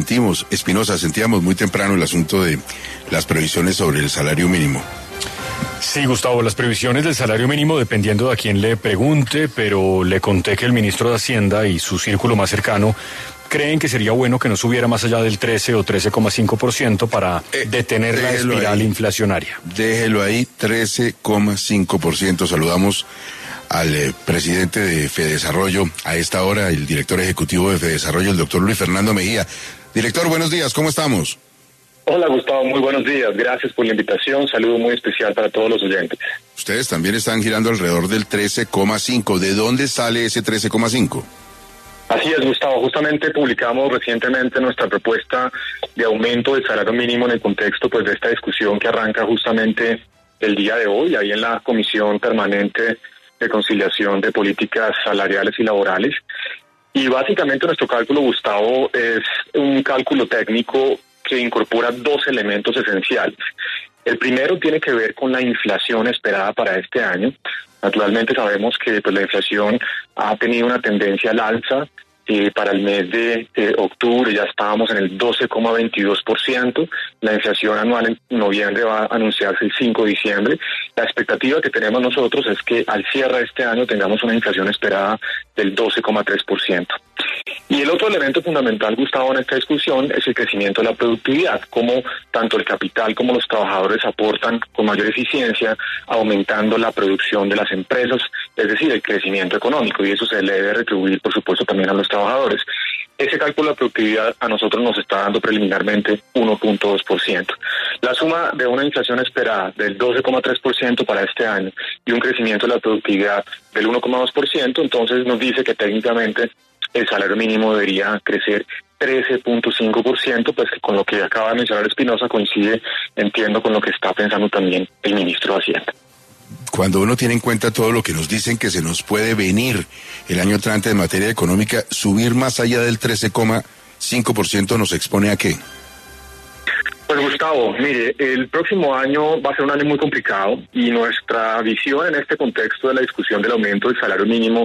Sentimos, Espinosa, sentíamos muy temprano el asunto de las previsiones sobre el salario mínimo. Sí, Gustavo, las previsiones del salario mínimo dependiendo de a quién le pregunte, pero le conté que el ministro de Hacienda y su círculo más cercano creen que sería bueno que no subiera más allá del 13 o 13,5% para Eh, detener la espiral ahí. inflacionaria. Déjelo ahí, 13,5%. Saludamos al eh, presidente de Fedesarrollo, a esta hora el director ejecutivo de Fedesarrollo, el doctor Luis Fernando Mejía. Director, buenos días, ¿cómo estamos? Hola Gustavo, muy buenos días. Gracias por la invitación. Saludo muy especial para todos los oyentes. Ustedes también están girando alrededor del 13,5%. ¿De dónde sale ese 13,5%? Así es, Gustavo. Justamente publicamos recientemente nuestra propuesta de aumento del salario mínimo en el contexto pues de esta discusión que arranca justamente el día de hoy, ahí en la Comisión Permanente de Conciliación de Políticas Salariales y Laborales. Y básicamente nuestro cálculo, Gustavo, es un cálculo técnico que incorpora dos elementos esenciales. El primero tiene que ver con la inflación esperada para este año. Naturalmente sabemos que pues, la inflación ha tenido una tendencia al alza. Eh, para el mes de octubre ya estábamos en el 12,22%. La inflación anual en noviembre va a anunciarse el 5 de diciembre. La expectativa que tenemos nosotros es que al cierre de este año tengamos una inflación esperada del 12,3%. Y el otro elemento fundamental, Gustavo, en esta discusión es el crecimiento de la productividad, cómo tanto el capital como los trabajadores aportan con mayor eficiencia, aumentando la producción de las empresas, es decir, el crecimiento económico, y eso se le debe retribuir, por supuesto, también a los trabajadores. Ese cálculo de productividad a nosotros nos está dando preliminarmente 1.2%. La suma de una inflación esperada del 12,3% para este año y un crecimiento de la productividad del 1,2%, entonces nos dice que técnicamente el salario mínimo debería crecer 13.5%, pues que con lo que acaba de mencionar Espinosa coincide, entiendo, con lo que está pensando también el ministro de Hacienda. Cuando uno tiene en cuenta todo lo que nos dicen que se nos puede venir el año entrante en materia económica, subir más allá del 13,5% nos expone a qué? Pues Gustavo, mire, el próximo año va a ser un año muy complicado y nuestra visión en este contexto de la discusión del aumento del salario mínimo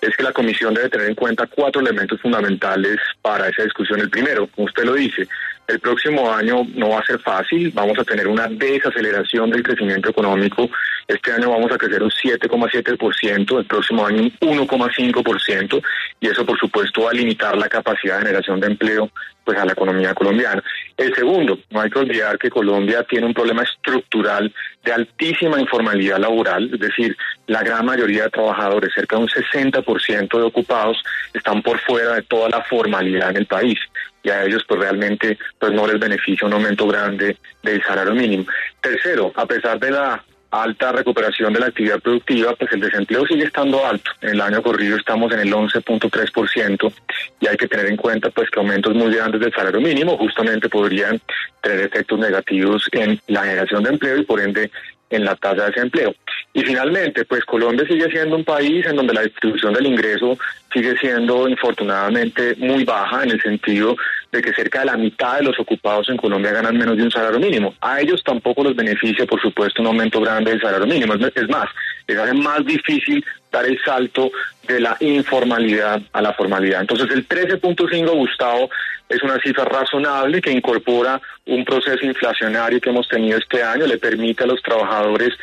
es que la comisión debe tener en cuenta cuatro elementos fundamentales para esa discusión. El primero, como usted lo dice, el próximo año no va a ser fácil, vamos a tener una desaceleración del crecimiento económico. Este año vamos a crecer un 7,7%, el próximo año un 1,5%, y eso por supuesto va a limitar la capacidad de generación de empleo pues a la economía colombiana. El segundo, no hay que olvidar que Colombia tiene un problema estructural de altísima informalidad laboral, es decir, la gran mayoría de trabajadores, cerca de un 60% de ocupados, están por fuera de toda la formalidad en el país y a ellos pues realmente pues no les beneficia un aumento grande del salario mínimo. Tercero, a pesar de la alta recuperación de la actividad productiva, pues el desempleo sigue estando alto. En el año corrido estamos en el 11.3% y hay que tener en cuenta pues que aumentos muy grandes del salario mínimo justamente podrían tener efectos negativos en la generación de empleo y por ende en la tasa de desempleo. Y finalmente, pues Colombia sigue siendo un país en donde la distribución del ingreso sigue siendo infortunadamente muy baja en el sentido de que cerca de la mitad de los ocupados en Colombia ganan menos de un salario mínimo. A ellos tampoco les beneficia, por supuesto, un aumento grande del salario mínimo. Es más, les hace más difícil dar el salto de la informalidad a la formalidad. Entonces, el 13.5, Gustavo, es una cifra razonable que incorpora un proceso inflacionario que hemos tenido este año, le permite a los trabajadores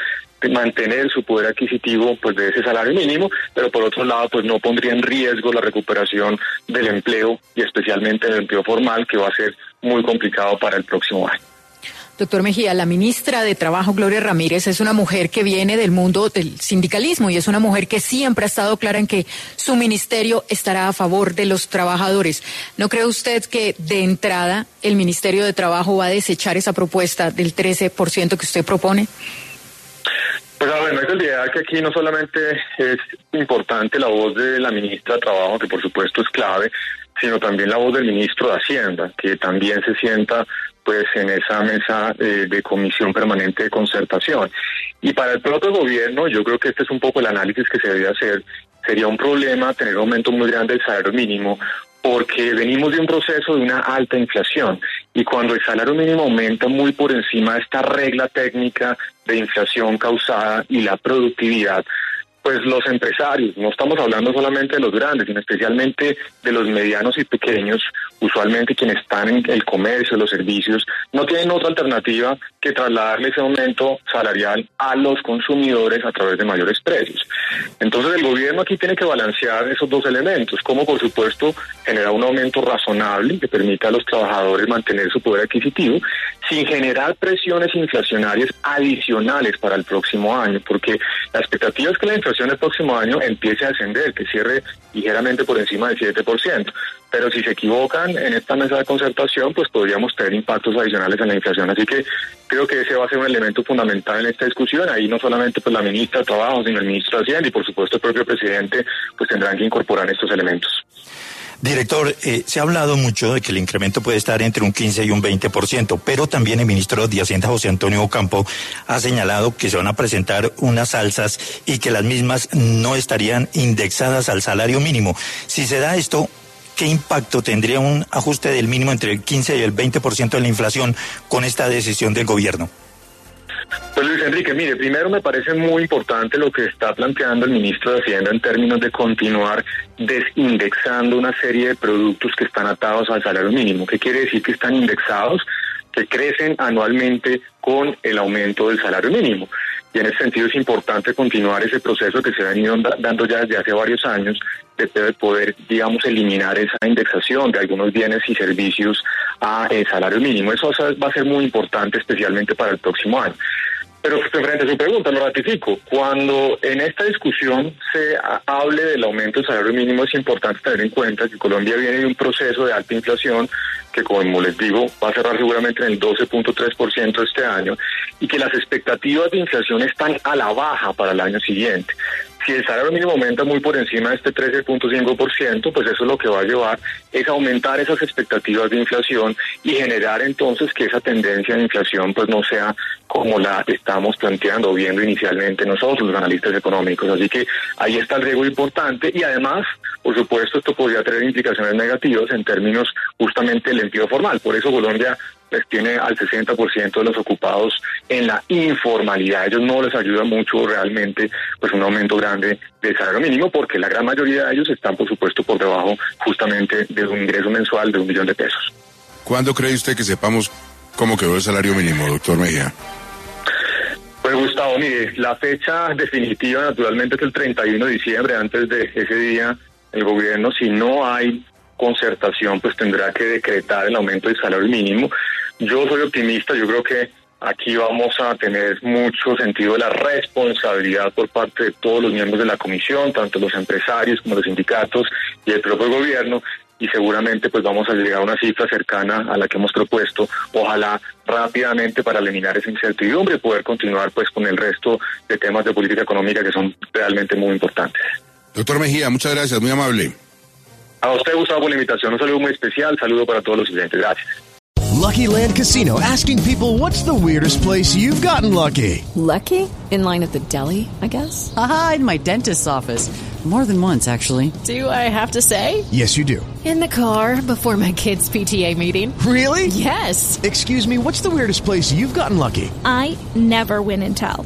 mantener su poder adquisitivo pues de ese salario mínimo, pero por otro lado pues no pondría en riesgo la recuperación del empleo y especialmente el empleo formal que va a ser muy complicado para el próximo año. Doctor Mejía, la ministra de Trabajo, Gloria Ramírez, es una mujer que viene del mundo del sindicalismo y es una mujer que siempre ha estado clara en que su ministerio estará a favor de los trabajadores. ¿No cree usted que de entrada el Ministerio de Trabajo va a desechar esa propuesta del 13% que usted propone? Pues a ver, no hay que olvidar que aquí no solamente es importante la voz de la ministra de Trabajo, que por supuesto es clave, sino también la voz del ministro de Hacienda, que también se sienta pues en esa mesa eh, de comisión permanente de concertación. Y para el propio gobierno, yo creo que este es un poco el análisis que se debe hacer. Sería un problema tener un aumento muy grande del salario mínimo porque venimos de un proceso de una alta inflación y cuando el salario mínimo aumenta muy por encima de esta regla técnica de inflación causada y la productividad, pues los empresarios, no estamos hablando solamente de los grandes, sino especialmente de los medianos y pequeños, usualmente quienes están en el comercio, los servicios, no tienen otra alternativa que trasladarle ese aumento salarial a los consumidores a través de mayores precios. Entonces el gobierno aquí tiene que balancear esos dos elementos, como por supuesto generar un aumento razonable que permita a los trabajadores mantener su poder adquisitivo sin generar presiones inflacionarias adicionales para el próximo año, porque la expectativa es que la inflación el próximo año empiece a ascender, que cierre ligeramente por encima del 7%. Pero si se equivocan en esta mesa de concertación, pues podríamos tener impactos adicionales en la inflación. Así que creo que ese va a ser un elemento fundamental en esta discusión. Ahí no solamente pues la ministra de Trabajo, sino el ministro de Hacienda y por supuesto el propio presidente, pues tendrán que incorporar estos elementos. Director, eh, se ha hablado mucho de que el incremento puede estar entre un 15 y un 20%, pero también el ministro de Hacienda, José Antonio Ocampo, ha señalado que se van a presentar unas alzas y que las mismas no estarían indexadas al salario mínimo. Si se da esto, ¿qué impacto tendría un ajuste del mínimo entre el 15 y el 20% de la inflación con esta decisión del gobierno? Pues Luis Enrique, mire, primero me parece muy importante lo que está planteando el ministro de Hacienda en términos de continuar desindexando una serie de productos que están atados al salario mínimo. ¿Qué quiere decir que están indexados? Que crecen anualmente con el aumento del salario mínimo. Y en ese sentido es importante continuar ese proceso que se ha venido dando ya desde hace varios años de poder, digamos, eliminar esa indexación de algunos bienes y servicios a el salario mínimo. Eso va a ser muy importante, especialmente para el próximo año. Pero frente a su pregunta, lo ratifico. Cuando en esta discusión se hable del aumento del salario mínimo, es importante tener en cuenta que Colombia viene de un proceso de alta inflación que, como les digo, va a cerrar seguramente en el 12.3% este año y que las expectativas de inflación están a la baja para el año siguiente si el salario mínimo aumenta muy por encima de este 13.5%, pues eso lo que va a llevar es aumentar esas expectativas de inflación y generar entonces que esa tendencia de inflación pues no sea como la estamos planteando viendo inicialmente nosotros, los analistas económicos. Así que ahí está el riesgo importante y además, por supuesto, esto podría tener implicaciones negativas en términos justamente del empleo formal. Por eso Colombia les tiene al 60% de los ocupados en la informalidad. Ellos no les ayuda mucho realmente pues un aumento grande del salario mínimo porque la gran mayoría de ellos están por supuesto por debajo justamente de un ingreso mensual de un millón de pesos. ¿Cuándo cree usted que sepamos cómo quedó el salario mínimo, doctor Mejía? Pues Gustavo, mire, la fecha definitiva naturalmente es el 31 de diciembre, antes de ese día el gobierno, si no hay concertación, pues tendrá que decretar el aumento del salario mínimo. Yo soy optimista, yo creo que aquí vamos a tener mucho sentido de la responsabilidad por parte de todos los miembros de la comisión, tanto los empresarios como los sindicatos y el propio gobierno, y seguramente pues vamos a llegar a una cifra cercana a la que hemos propuesto, ojalá rápidamente para eliminar esa incertidumbre y poder continuar pues con el resto de temas de política económica que son realmente muy importantes. Doctor Mejía, muchas gracias, muy amable. A usted, Gustavo, por la invitación. Un saludo muy especial. Saludo para todos los clientes. Gracias. Lucky Land Casino asking people what's the weirdest place you've gotten lucky. Lucky? In line at the deli, I guess? Aha, in my dentist's office. More than once, actually. Do I have to say? Yes, you do. In the car before my kids' PTA meeting. Really? Yes. Excuse me, what's the weirdest place you've gotten lucky? I never win and tell.